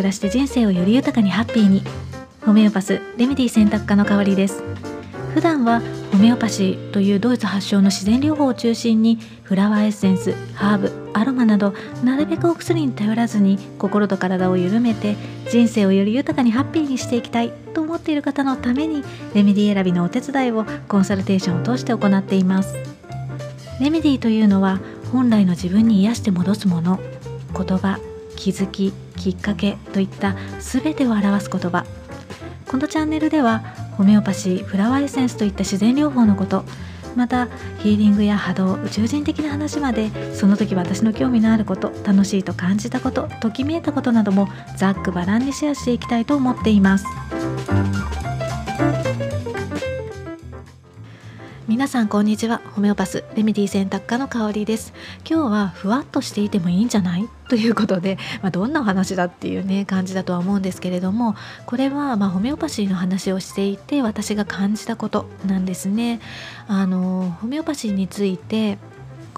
暮らして人生をより豊かにハッピーに。ホメオパスレメディ選択科の代わりです。普段はホメオパシーというドイツ発祥の自然療法を中心にフラワーエッセンスハーブアロマなどなるべくお薬に頼らずに心と体を緩めて人生をより豊かにハッピーにしていきたいと思っている方のためにレメディ選びのお手伝いをコンサルテーションを通して行っています。レメディというのは本来の自分に癒して戻すもの。言葉気づききっかけといった全てを表す言葉。このチャンネルではホメオパシーフラワーエッセンスといった自然療法のことまたヒーリングや波動宇宙人的な話までその時私の興味のあること楽しいと感じたことときめいたことなどもざっくばらんにシェアしていきたいと思っています。皆さんこんにちは。ホメオパスレメディ選択科の香りです。今日はふわっとしていてもいいんじゃない？ということで、まあ、どんなお話だっていうね感じだとは思うんですけれどもこれはまホメオパシーの話をしていて私が感じたことなんですね。あのホメオパシーについて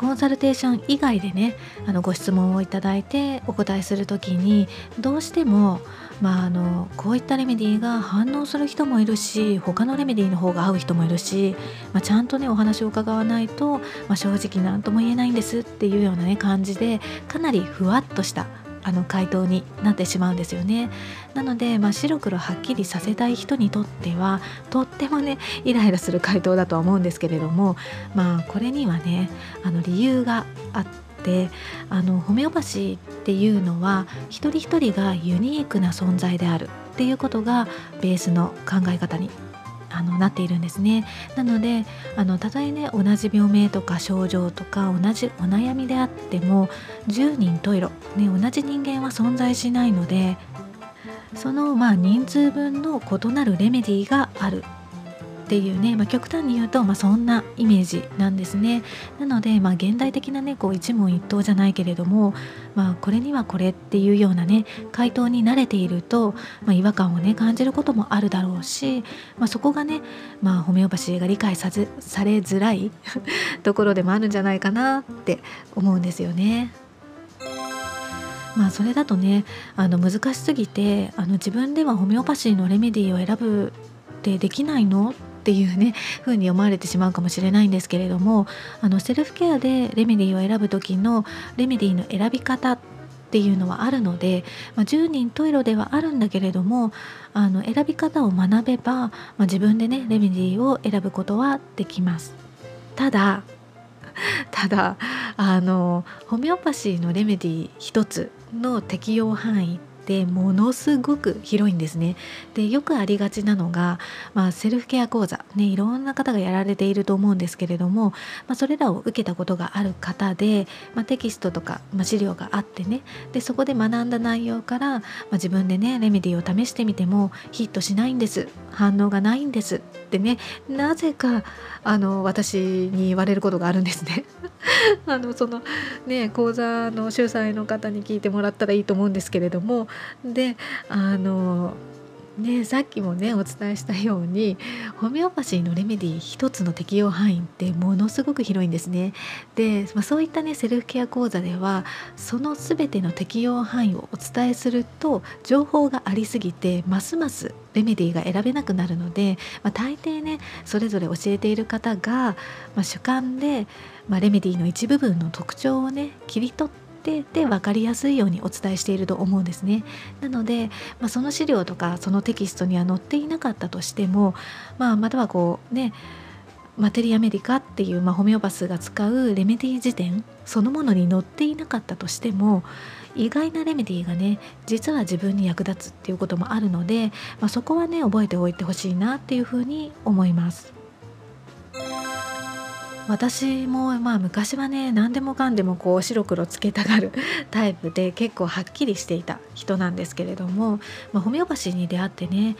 コンサルテーション以外でねあのご質問をいただいてお答えする時にどうしてもまあ、あのこういったレメディーが反応する人もいるし他のレメディーの方が合う人もいるし、まあ、ちゃんとねお話を伺わないと、まあ、正直何とも言えないんですっていうようなね感じでかなりふわっとしたあの回答になってしまうんですよね。なので、まあ、白黒はっきりさせたい人にとってはとってもねイライラする回答だとは思うんですけれどもまあこれにはねあの理由があってあのホメオパシーっていうのは一人一人がユニークな存在であるっていうことがベースの考え方にあのなっているんですね。なのであのたとえね同じ病名とか症状とか同じお悩みであっても10人十色、ね、同じ人間は存在しないのでそのまあ人数分の異なるレメディーがある。っていうね、まあ、極端に言うと、まあ、そんなイメージなんですねなので、まあ、現代的なねこう一問一答じゃないけれども、まあ、これにはこれっていうようなね回答に慣れていると、まあ、違和感をね感じることもあるだろうし、まあ、そこがね、まあ、ホメオパシーが理解さずされづらい ところでもあるんじゃないかなって思うんですよね。まあそれだとねあの難しすぎてあの自分ではホメオパシーのレメディーを選ぶってできないのっっていうね風に思われてしまうかもしれないんですけれどもあのセルフケアでレメディーを選ぶ時のレメディーの選び方っていうのはあるので、まあ、10人十色ではあるんだけれどもあの選び方を学べば、まあ、自分でねレメディーを選ぶことはできます。ただ ただあのホメオパシーのレメディー一つの適用範囲ってものすごく広いんですね。でよくありがちなのが、まあ、セルフケア講座、ね、いろんな方がやられていると思うんですけれども、まあ、それらを受けたことがある方で、まあ、テキストとか、ま資料があってねでそこで学んだ内容から、ま自分でねレメディーを試してみてもヒットしないんです反応がないんですってねなぜかあの私に言われることがあるんですね。あのそのね講座の主催の方に聞いてもらったらいいと思うんですけれども。であのね、さっきもねお伝えしたようにホメオパシーのレメディ一つの適用範囲ってものすごく広いんですね。で、まあ、そういったねセルフケア講座ではその全ての適用範囲をお伝えすると情報がありすぎてますますレメディが選べなくなるので、まあ、大抵ねそれぞれ教えている方が、まあ、主観で、まあ、レメディの一部分の特徴をね切り取っててで分かりやすいようにお伝えしていると思うんですね。なので、まあ、その資料とかそのテキストには載っていなかったとしても、まあ、またはこうねマテリアメディカっていう、まあ、ホメオパスが使うレメディ辞典そのものに載っていなかったとしても意外なレメディがね実は自分に役立つっていうこともあるので、まあ、そこはね覚えておいてほしいなっていうふうに思います。私もまあ昔はね何でもかんでもこう白黒つけたがる タイプで結構はっきりしていた人なんですけれども、まあ、ホメオパシーに出会ってね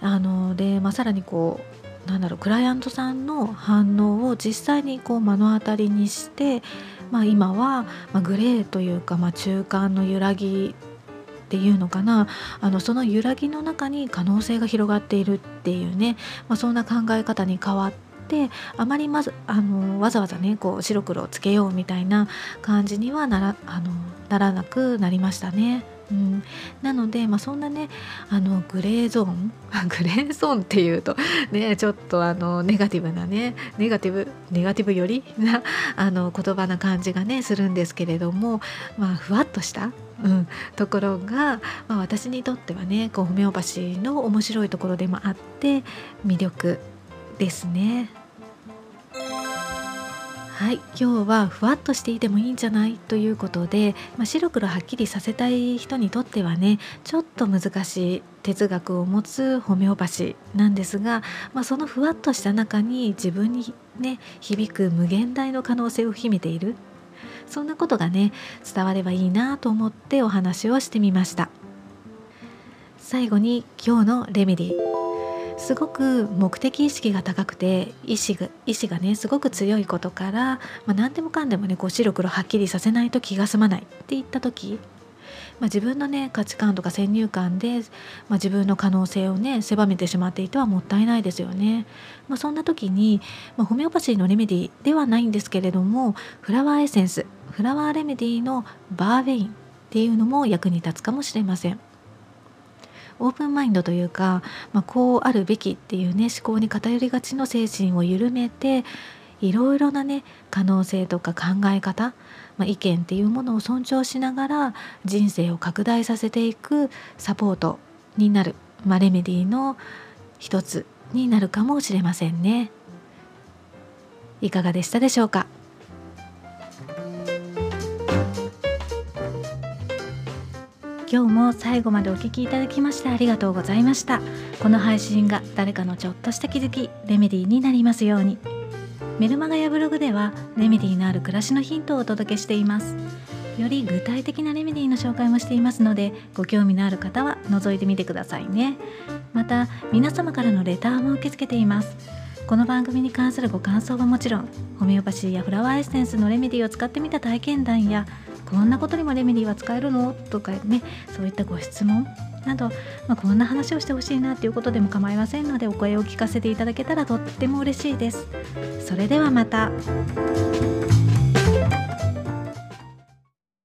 あので、まあ、さらにこうなんだろうクライアントさんの反応を実際にこう目の当たりにして、まあ、今は、まグレーというか、まあ、中間の揺らぎっていうのかな。あのその揺らぎの中に可能性が広がっているっていうね、まあ、そんな考え方に変わっててあまりまずあのわざわざねこう白黒をつけようみたいな感じにはならあのならなくなりましたね。うん、なので、まあ、そんなねあのグレーゾーン グレーゾーンっていうと ねちょっとあのネガティブなねネガティブネガティブより なあの言葉な感じがねするんですけれども、まあ、ふわっとしたうん、ところが、まあ、私にとってはねこうホメオパシーの面白いところでもあって魅力ですね。はい今日はふわっとしていてもいいんじゃないということで、まあ、白黒はっきりさせたい人にとってはねちょっと難しい哲学を持つホメオパシーなんですが、まあ、そのふわっとした中に自分にね響く無限大の可能性を秘めている。そんなことがね伝わればいいなと思ってお話をしてみました。最後に今日のレメディー。すごく目的意識が高くて意志が意志がねすごく強いことから、まあ、何でもかんでもねこう白黒はっきりさせないと気が済まないって言った時、まあ、自分のね価値観とか先入観で、まあ、自分の可能性をね狭めてしまっていてはもったいないですよね。ま、そんな時に、ま、ホメオパシーのレメディではないんですけれどもフラワーエッセンスフラワーレメディのバーベインっていうのも役に立つかもしれません。オープンマインドというか、まあ、こうあるべきっていうね思考に偏りがちの精神を緩めていろいろなね可能性とか考え方、まあ、意見っていうものを尊重しながら人生を拡大させていくサポートになる、まあ、レメディーの一つになるかもしれませんね。いかがでしたでしょうか？今日も最後までお聴きいただきましてありがとうございました。この配信が誰かのちょっとした気づきレメディーになりますように。メルマガやブログではレメディーのある暮らしのヒントをお届けしています。より具体的なレメディーの紹介もしていますのでご興味のある方は覗いてみてくださいね。また皆様からのレターも受け付けています。この番組に関するご感想はもちろんホメオパシーやフラワーエッセンスのレメディーを使ってみた体験談やこんなことにもレメディーは使えるの？とかねそういったご質問など、まあ、こんな話をしてほしいなっていうことでも構いませんのでお声を聞かせていただけたらとっても嬉しいです。それではまた。